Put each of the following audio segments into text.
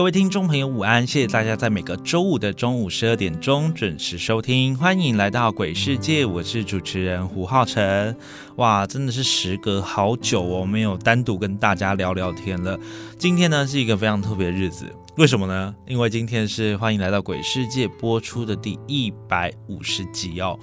各位听众朋友，午安！谢谢大家在每个周五的中午十二点钟准时收听，欢迎来到鬼世界，我是主持人胡浩辰。哇，真的是时隔好久哦，没有单独跟大家聊聊天了。今天呢是一个非常特别的日子，为什么呢？因为今天是欢迎来到鬼世界播出的第一百五十集哦。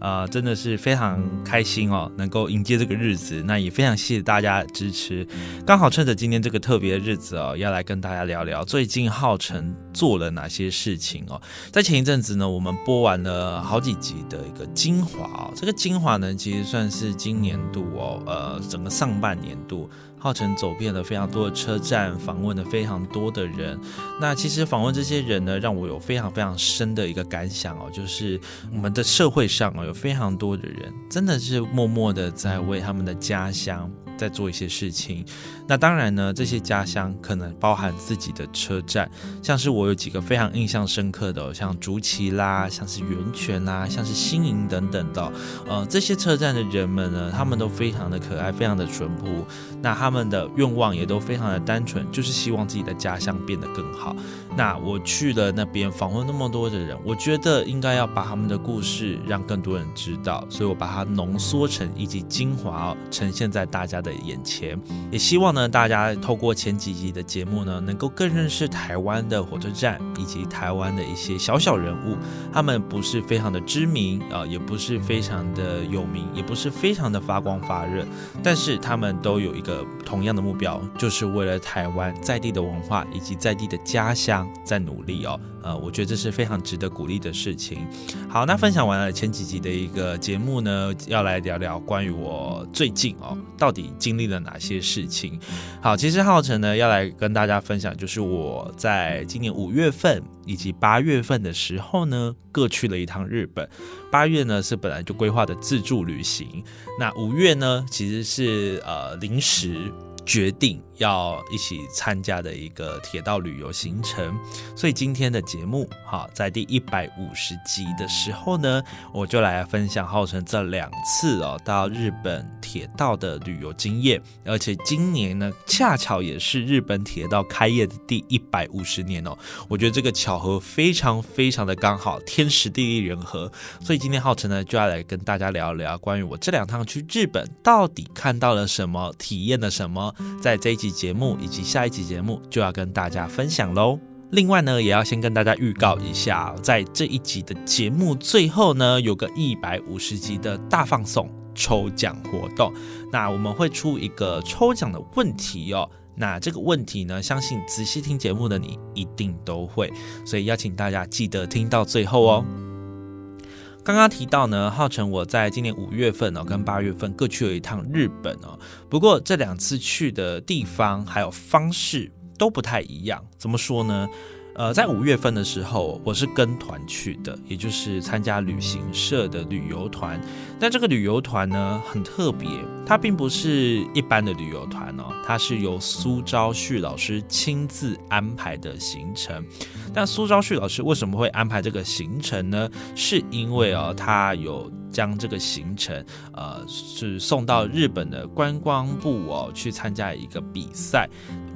呃，真的是非常开心哦，能够迎接这个日子。那也非常谢谢大家支持。刚好趁着今天这个特别的日子哦，要来跟大家聊聊最近浩辰做了哪些事情哦。在前一阵子呢，我们播完了好几集的一个精华哦。这个精华呢，其实算是今年度哦，呃，整个上半年度。浩辰走遍了非常多的车站，访问了非常多的人。那其实访问这些人呢，让我有非常非常深的一个感想哦，就是我们的社会上哦，有非常多的人，真的是默默的在为他们的家乡。在做一些事情，那当然呢，这些家乡可能包含自己的车站，像是我有几个非常印象深刻的，像竹崎啦，像是源泉啦，像是新营等等的，呃，这些车站的人们呢，他们都非常的可爱，非常的淳朴，那他们的愿望也都非常的单纯，就是希望自己的家乡变得更好。那我去了那边访问那么多的人，我觉得应该要把他们的故事让更多人知道，所以我把它浓缩成以及精华哦呈现在大家的。眼前，也希望呢，大家透过前几集的节目呢，能够更认识台湾的火车站以及台湾的一些小小人物。他们不是非常的知名啊，也不是非常的有名，也不是非常的发光发热，但是他们都有一个同样的目标，就是为了台湾在地的文化以及在地的家乡在努力哦。呃，我觉得这是非常值得鼓励的事情。好，那分享完了前几集的一个节目呢，要来聊聊关于我最近哦，到底经历了哪些事情。好，其实浩辰呢要来跟大家分享，就是我在今年五月份以及八月份的时候呢，各去了一趟日本。八月呢是本来就规划的自助旅行，那五月呢其实是呃临时。决定要一起参加的一个铁道旅游行程，所以今天的节目，哈，在第一百五十集的时候呢，我就来分享浩辰这两次哦到日本铁道的旅游经验，而且今年呢，恰巧也是日本铁道开业的第一百五十年哦，我觉得这个巧合非常非常的刚好，天时地利人和，所以今天浩辰呢就要来跟大家聊一聊关于我这两趟去日本到底看到了什么，体验了什么。在这一集节目以及下一集节目就要跟大家分享喽。另外呢，也要先跟大家预告一下，在这一集的节目最后呢，有个一百五十集的大放送抽奖活动。那我们会出一个抽奖的问题哦。那这个问题呢，相信仔细听节目的你一定都会，所以邀请大家记得听到最后哦。刚刚提到呢，浩辰我在今年五月份哦，跟八月份各去了一趟日本哦。不过这两次去的地方还有方式都不太一样。怎么说呢？呃，在五月份的时候，我是跟团去的，也就是参加旅行社的旅游团。但这个旅游团呢，很特别，它并不是一般的旅游团哦，它是由苏昭旭老师亲自安排的行程。但苏昭旭老师为什么会安排这个行程呢？是因为哦，他有将这个行程，呃，是送到日本的观光部哦，去参加一个比赛。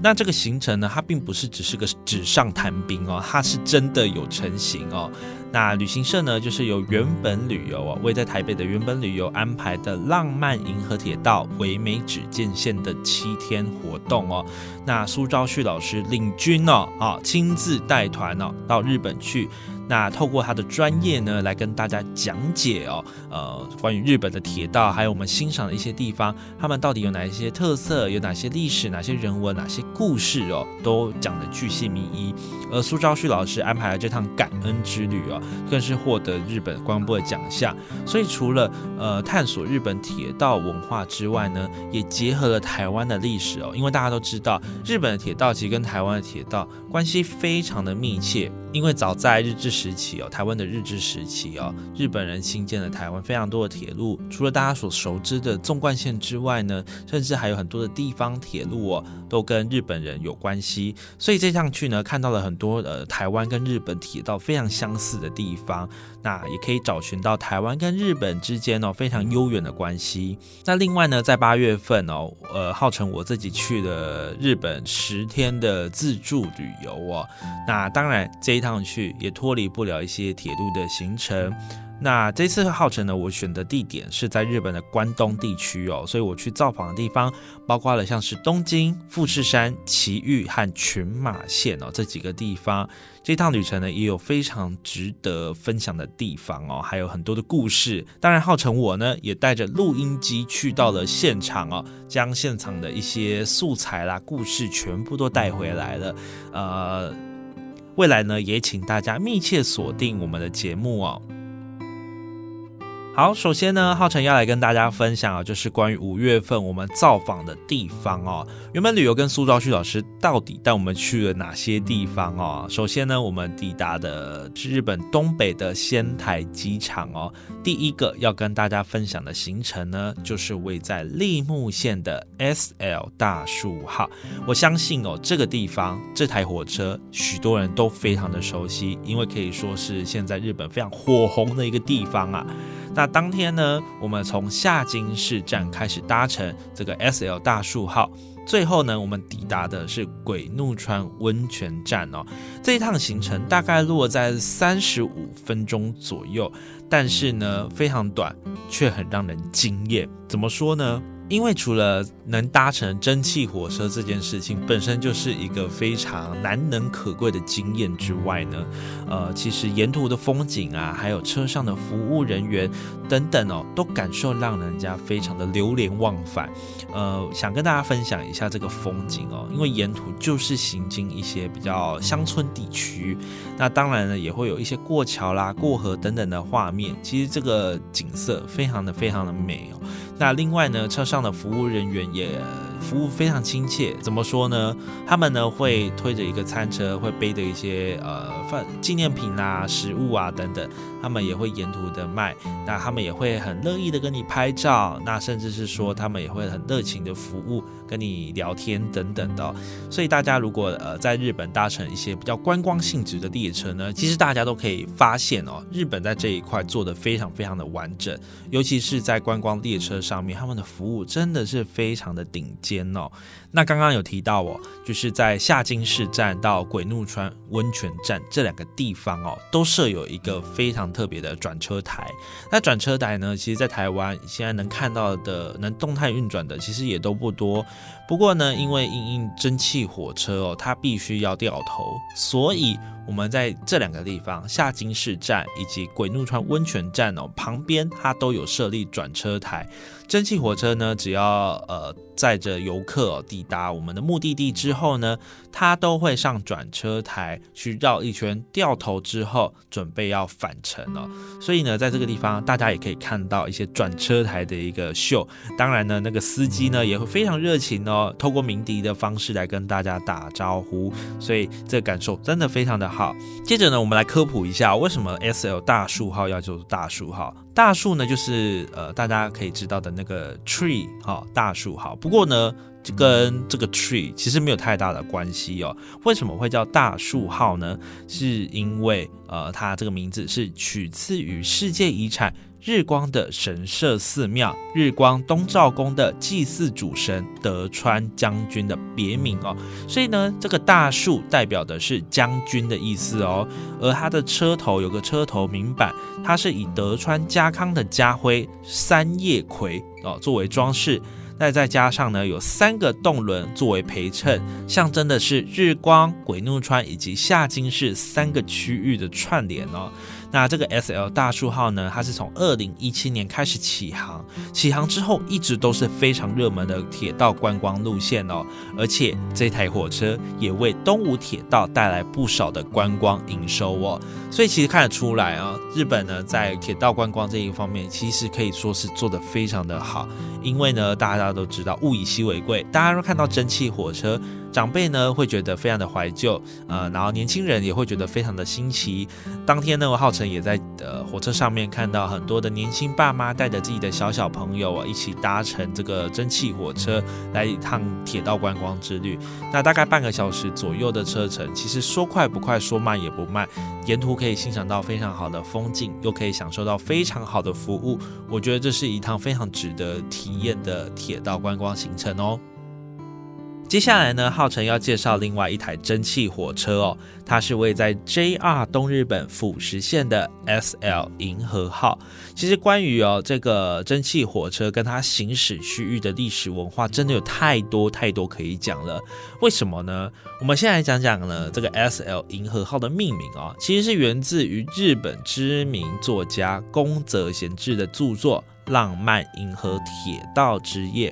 那这个行程呢，它并不是只是个纸上谈兵哦，它是真的有成型哦。那旅行社呢，就是由原本旅游哦，位在台北的原本旅游安排的浪漫银河铁道唯美只见线的七天活动哦。那苏昭旭老师领军哦，啊，亲自带团哦，到日本去。那透过他的专业呢，来跟大家讲解哦，呃，关于日本的铁道，还有我们欣赏的一些地方，他们到底有哪一些特色，有哪些历史，哪些人文，哪些故事哦，都讲的巨细靡遗。而苏昭旭老师安排了这趟感恩之旅哦，更是获得日本观光部的奖项。所以除了呃探索日本铁道文化之外呢，也结合了台湾的历史哦，因为大家都知道，日本的铁道其实跟台湾的铁道关系非常的密切。因为早在日治时期哦，台湾的日治时期哦，日本人新建了台湾非常多的铁路，除了大家所熟知的纵贯线之外呢，甚至还有很多的地方铁路哦，都跟日本人有关系。所以这趟去呢，看到了很多呃台湾跟日本铁道非常相似的地方，那也可以找寻到台湾跟日本之间哦非常悠远的关系。那另外呢，在八月份哦，呃，号称我自己去了日本十天的自助旅游哦，那当然这一。趟去也脱离不了一些铁路的行程。那这次浩辰呢，我选的地点是在日本的关东地区哦，所以我去造访的地方包括了像是东京、富士山、埼玉和群马县哦这几个地方。这趟旅程呢，也有非常值得分享的地方哦，还有很多的故事。当然，浩辰我呢也带着录音机去到了现场哦，将现场的一些素材啦、故事全部都带回来了。呃。未来呢，也请大家密切锁定我们的节目哦。好，首先呢，浩辰要来跟大家分享啊，就是关于五月份我们造访的地方哦。原本旅游跟苏兆旭老师到底带我们去了哪些地方哦？首先呢，我们抵达的是日本东北的仙台机场哦。第一个要跟大家分享的行程呢，就是位在立木县的 S L 大树号。我相信哦，这个地方这台火车许多人都非常的熟悉，因为可以说是现在日本非常火红的一个地方啊。那当天呢，我们从下津市站开始搭乘这个 S L 大树号，最后呢，我们抵达的是鬼怒川温泉站哦。这一趟行程大概落在三十五分钟左右，但是呢，非常短，却很让人惊艳。怎么说呢？因为除了能搭乘蒸汽火车这件事情本身就是一个非常难能可贵的经验之外呢，呃，其实沿途的风景啊，还有车上的服务人员等等哦，都感受让人家非常的流连忘返。呃，想跟大家分享一下这个风景哦，因为沿途就是行经一些比较乡村地区，那当然呢也会有一些过桥啦、过河等等的画面，其实这个景色非常的非常的美哦。那另外呢，车上的服务人员也服务非常亲切。怎么说呢？他们呢会推着一个餐车，会背着一些呃饭纪念品啊、食物啊等等，他们也会沿途的卖。那他们也会很乐意的跟你拍照，那甚至是说他们也会很热情的服务。跟你聊天等等的，所以大家如果呃在日本搭乘一些比较观光性质的列车呢，其实大家都可以发现哦，日本在这一块做的非常非常的完整，尤其是在观光列车上面，他们的服务真的是非常的顶尖哦。那刚刚有提到哦，就是在下津市站到鬼怒川温泉站这两个地方哦，都设有一个非常特别的转车台。那转车台呢，其实在台湾现在能看到的能动态运转的，其实也都不多。不过呢，因为因因蒸汽火车哦，它必须要掉头，所以。我们在这两个地方，下金市站以及鬼怒川温泉站哦，旁边它都有设立转车台。蒸汽火车呢，只要呃载着游客抵达我们的目的地之后呢，它都会上转车台去绕一圈，掉头之后准备要返程哦。所以呢，在这个地方大家也可以看到一些转车台的一个秀。当然呢，那个司机呢也会非常热情哦，透过鸣笛的方式来跟大家打招呼。所以这感受真的非常的。好，接着呢，我们来科普一下为什么 S L 大树号要叫做大树号。大树呢，就是呃大家可以知道的那个 tree 哈，大树好。不过呢，跟这个 tree 其实没有太大的关系哦。为什么会叫大树号呢？是因为呃它这个名字是取自于世界遗产。日光的神社寺庙，日光东照宫的祭祀主神德川将军的别名哦，所以呢，这个大树代表的是将军的意思哦，而它的车头有个车头名板，它是以德川家康的家徽三叶葵哦作为装饰。那再加上呢，有三个动轮作为陪衬，象征的是日光、鬼怒川以及下津市三个区域的串联哦。那这个 S L 大树号呢，它是从二零一七年开始起航，起航之后一直都是非常热门的铁道观光路线哦。而且这台火车也为东武铁道带来不少的观光营收哦。所以其实看得出来啊，日本呢在铁道观光这一方面，其实可以说是做得非常的好。因为呢，大家都知道物以稀为贵，大家都看到蒸汽火车。长辈呢会觉得非常的怀旧，呃，然后年轻人也会觉得非常的新奇。当天呢，浩辰也在呃火车上面看到很多的年轻爸妈带着自己的小小朋友啊，一起搭乘这个蒸汽火车来一趟铁道观光之旅。那大概半个小时左右的车程，其实说快不快，说慢也不慢，沿途可以欣赏到非常好的风景，又可以享受到非常好的服务。我觉得这是一趟非常值得体验的铁道观光行程哦。接下来呢，浩辰要介绍另外一台蒸汽火车哦，它是位在 JR 东日本富石线的 SL 银河号。其实关于哦这个蒸汽火车跟它行驶区域的历史文化，真的有太多太多可以讲了。为什么呢？我们先来讲讲呢这个 SL 银河号的命名啊，其实是源自于日本知名作家宫泽贤治的著作《浪漫银河铁道之夜》。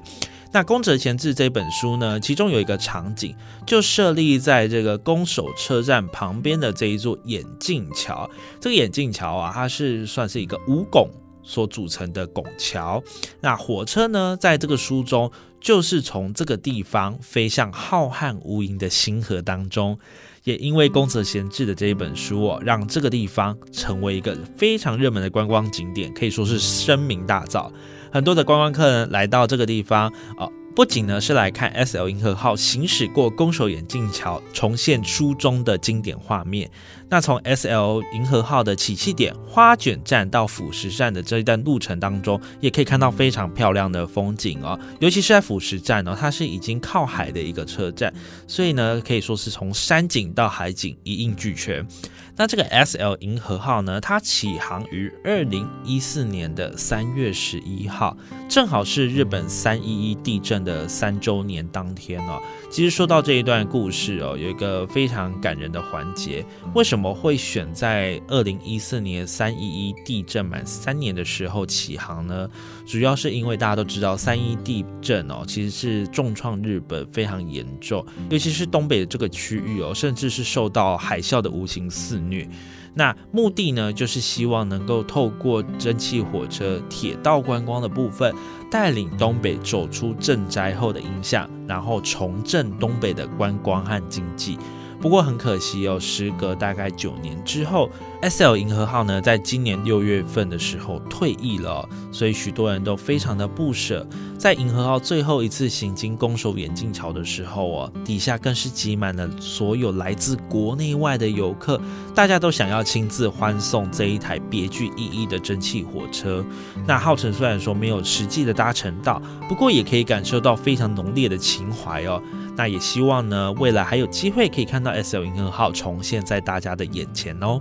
那宫泽贤治这本书呢，其中有一个场景，就设立在这个宫守车站旁边的这一座眼镜桥。这个眼镜桥啊，它是算是一个五拱所组成的拱桥。那火车呢，在这个书中，就是从这个地方飞向浩瀚无垠的星河当中。也因为宫泽贤治的这一本书哦，让这个地方成为一个非常热门的观光景点，可以说是声名大噪。很多的观光客人来到这个地方哦，不仅呢是来看 S L 银河号行驶过宫守眼镜桥，重现书中的经典画面。那从 S L 银河号的起讫点花卷站到辅石站的这一段路程当中，也可以看到非常漂亮的风景哦。尤其是在辅石站哦，它是已经靠海的一个车站，所以呢可以说是从山景到海景一应俱全。那这个 S L 银河号呢？它起航于二零一四年的三月十一号，正好是日本三一一地震的三周年当天哦。其实说到这一段故事哦，有一个非常感人的环节。为什么会选在二零一四年三一一地震满三年的时候起航呢？主要是因为大家都知道三一地震哦，其实是重创日本非常严重，尤其是东北的这个区域哦，甚至是受到海啸的无情肆虐。那目的呢，就是希望能够透过蒸汽火车铁道观光的部分，带领东北走出震灾后的影响，然后重振东北的观光和经济。不过很可惜哦，时隔大概九年之后，S L 银河号呢，在今年六月份的时候退役了，所以许多人都非常的不舍。在银河号最后一次行经攻守眼镜桥的时候哦，底下更是挤满了所有来自国内外的游客，大家都想要亲自欢送这一台别具意义的蒸汽火车。那浩辰虽然说没有实际的搭乘到，不过也可以感受到非常浓烈的情怀哦。那也希望呢，未来还有机会可以看到 S L 银河号重现在大家的眼前哦。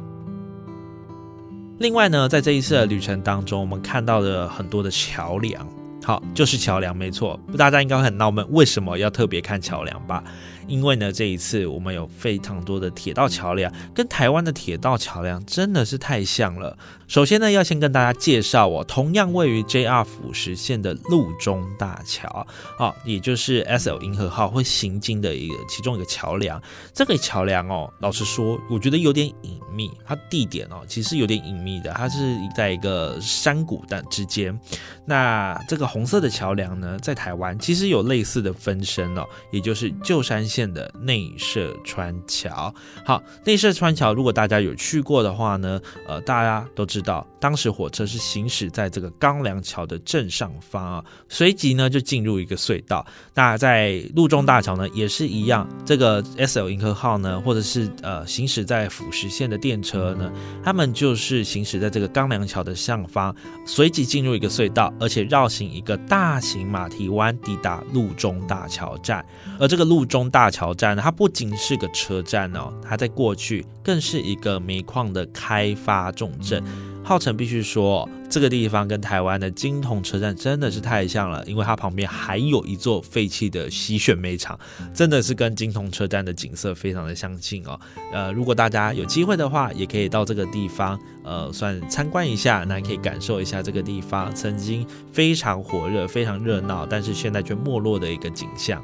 另外呢，在这一次的旅程当中，我们看到了很多的桥梁，好，就是桥梁，没错。大家应该很纳闷，为什么要特别看桥梁吧？因为呢，这一次我们有非常多的铁道桥梁，跟台湾的铁道桥梁真的是太像了。首先呢，要先跟大家介绍哦，同样位于 JR 府实线的路中大桥，哦，也就是 SL 银河号会行经的一个其中一个桥梁。这个桥梁哦，老实说，我觉得有点隐秘，它地点哦，其实有点隐秘的，它是在一个山谷的之间。那这个红色的桥梁呢，在台湾其实有类似的分身哦，也就是旧山线。的内设川桥，好，内设川桥，如果大家有去过的话呢，呃，大家都知道，当时火车是行驶在这个钢梁桥的正上方啊，随即呢就进入一个隧道。那在路中大桥呢也是一样，这个 S L 银河号呢，或者是呃行驶在辅石线的电车呢，他们就是行驶在这个钢梁桥的上方，随即进入一个隧道，而且绕行一个大型马蹄湾，抵达路中大桥站。而这个路中大大桥站，它不仅是个车站哦，它在过去更是一个煤矿的开发重镇。浩辰必须说，这个地方跟台湾的金铜车站真的是太像了，因为它旁边还有一座废弃的洗选煤厂，真的是跟金铜车站的景色非常的相近哦。呃，如果大家有机会的话，也可以到这个地方，呃，算参观一下，那可以感受一下这个地方曾经非常火热、非常热闹，但是现在却没落的一个景象。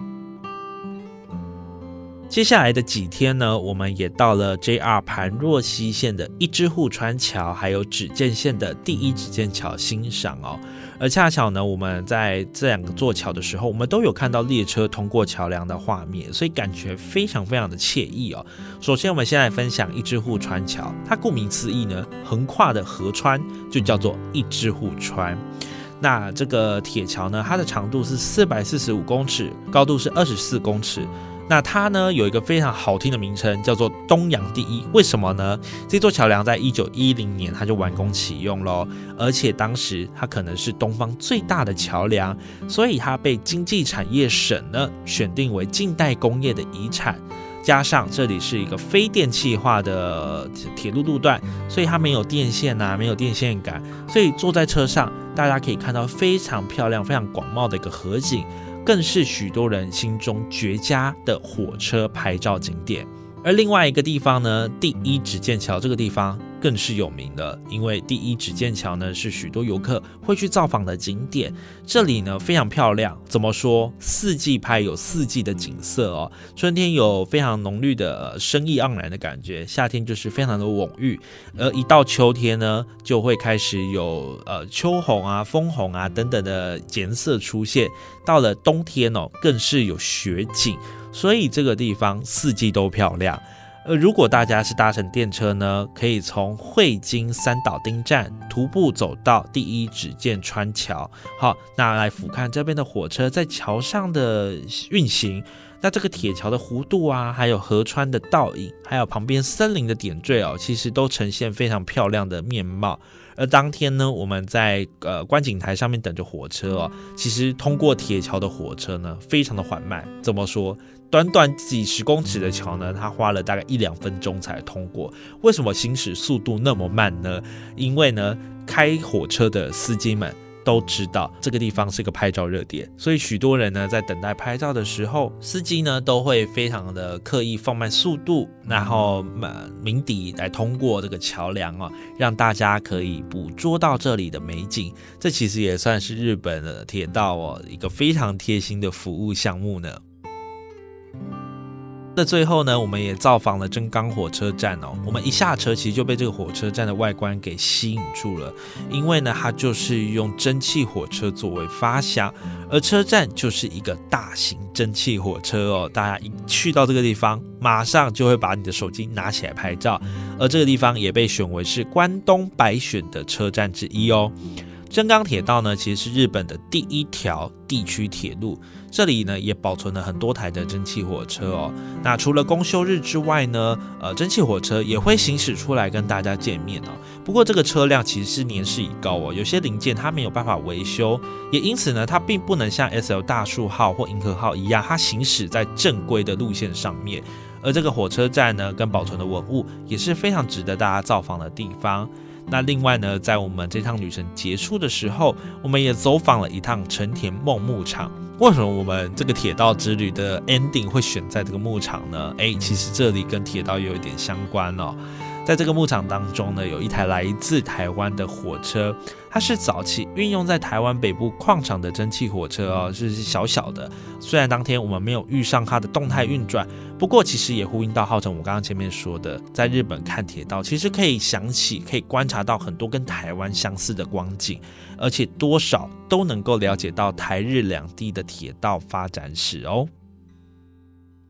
接下来的几天呢，我们也到了 JR 盘若溪线的一支户川桥，还有指见线的第一指见桥欣赏哦。而恰巧呢，我们在这两个座桥的时候，我们都有看到列车通过桥梁的画面，所以感觉非常非常的惬意哦。首先，我们先来分享一支户川桥，它顾名思义呢，横跨的河川就叫做一支户川。那这个铁桥呢，它的长度是四百四十五公尺，高度是二十四公尺。那它呢有一个非常好听的名称，叫做东洋第一。为什么呢？这座桥梁在一九一零年它就完工启用喽，而且当时它可能是东方最大的桥梁，所以它被经济产业省呢选定为近代工业的遗产。加上这里是一个非电气化的铁路路段，所以它没有电线呐，没有电线杆，所以坐在车上，大家可以看到非常漂亮、非常广袤的一个河景。更是许多人心中绝佳的火车拍照景点。而另外一个地方呢，第一指剑桥这个地方。更是有名的，因为第一指剑桥呢是许多游客会去造访的景点。这里呢非常漂亮，怎么说？四季拍有四季的景色哦。春天有非常浓绿的生意盎然的感觉，夏天就是非常的蓊郁，而一到秋天呢，就会开始有呃秋红啊、枫红啊等等的颜色出现。到了冬天哦，更是有雪景，所以这个地方四季都漂亮。呃，如果大家是搭乘电车呢，可以从汇金三岛町站徒步走到第一指剑川桥，好，那来俯瞰这边的火车在桥上的运行。那这个铁桥的弧度啊，还有河川的倒影，还有旁边森林的点缀哦，其实都呈现非常漂亮的面貌。而当天呢，我们在呃观景台上面等着火车哦，其实通过铁桥的火车呢，非常的缓慢。怎么说？短短几十公尺的桥呢，它花了大概一两分钟才通过。为什么行驶速度那么慢呢？因为呢，开火车的司机们都知道这个地方是个拍照热点，所以许多人呢在等待拍照的时候，司机呢都会非常的刻意放慢速度，然后鸣笛来通过这个桥梁哦，让大家可以捕捉到这里的美景。这其实也算是日本的铁道哦一个非常贴心的服务项目呢。那最后呢，我们也造访了真冈火车站哦。我们一下车，其实就被这个火车站的外观给吸引住了，因为呢，它就是用蒸汽火车作为发想，而车站就是一个大型蒸汽火车哦。大家一去到这个地方，马上就会把你的手机拿起来拍照，而这个地方也被选为是关东百选的车站之一哦。真冈铁道呢，其实是日本的第一条地区铁路。这里呢也保存了很多台的蒸汽火车哦。那除了公休日之外呢，呃，蒸汽火车也会行驶出来跟大家见面哦。不过这个车辆其实是年事已高哦，有些零件它没有办法维修，也因此呢，它并不能像 S L 大树号或银河号一样，它行驶在正规的路线上面。而这个火车站呢，跟保存的文物也是非常值得大家造访的地方。那另外呢，在我们这趟旅程结束的时候，我们也走访了一趟成田梦牧场。为什么我们这个铁道之旅的 ending 会选在这个牧场呢？诶，其实这里跟铁道有一点相关哦。在这个牧场当中呢，有一台来自台湾的火车，它是早期运用在台湾北部矿场的蒸汽火车哦，是小小的。虽然当天我们没有遇上它的动态运转，不过其实也呼应到浩辰我刚刚前面说的，在日本看铁道，其实可以想起、可以观察到很多跟台湾相似的光景，而且多少都能够了解到台日两地的铁道发展史哦。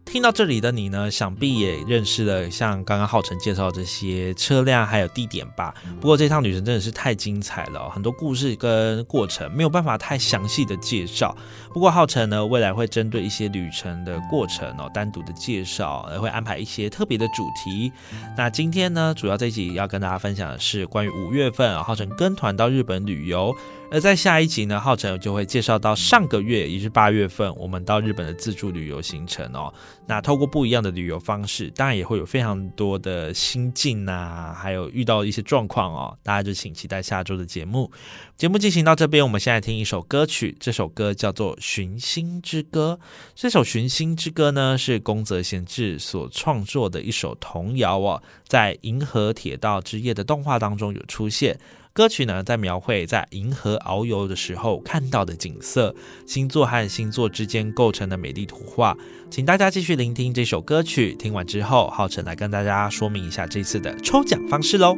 听到这里的你呢，想必也认识了像刚刚浩辰介绍这些车辆还有地点吧。不过这趟旅程真的是太精彩了，很多故事跟过程没有办法太详细的介绍。不过浩辰呢，未来会针对一些旅程的过程哦，单独的介绍，也会安排一些特别的主题。那今天呢，主要这一集要跟大家分享的是关于五月份浩辰跟团到日本旅游。而在下一集呢，浩辰就会介绍到上个月，也是八月份，我们到日本的自助旅游行程哦。那透过不一样的旅游方式，当然也会有非常多的心境啊，还有遇到一些状况哦。大家就请期待下周的节目。节目进行到这边，我们现在听一首歌曲，这首歌叫做《寻星之歌》。这首《寻星之歌》呢，是宫泽贤治所创作的一首童谣哦，在《银河铁道之夜》的动画当中有出现。歌曲呢，在描绘在银河遨游的时候看到的景色，星座和星座之间构成的美丽图画。请大家继续聆听这首歌曲，听完之后，浩辰来跟大家说明一下这次的抽奖方式喽。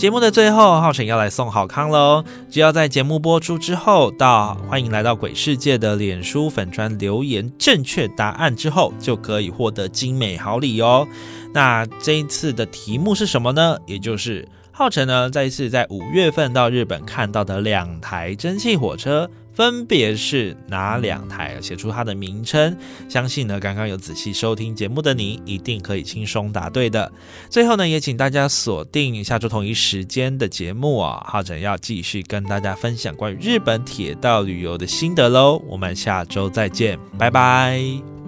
节目的最后，浩辰要来送好康喽！只要在节目播出之后，到欢迎来到鬼世界的脸书粉砖留言正确答案之后，就可以获得精美好礼哦。那这一次的题目是什么呢？也就是浩辰呢，再一次在五月份到日本看到的两台蒸汽火车。分别是哪两台？写出它的名称。相信呢，刚刚有仔细收听节目的你，一定可以轻松答对的。最后呢，也请大家锁定下周同一时间的节目啊，浩辰要继续跟大家分享关于日本铁道旅游的心得喽。我们下周再见，拜拜。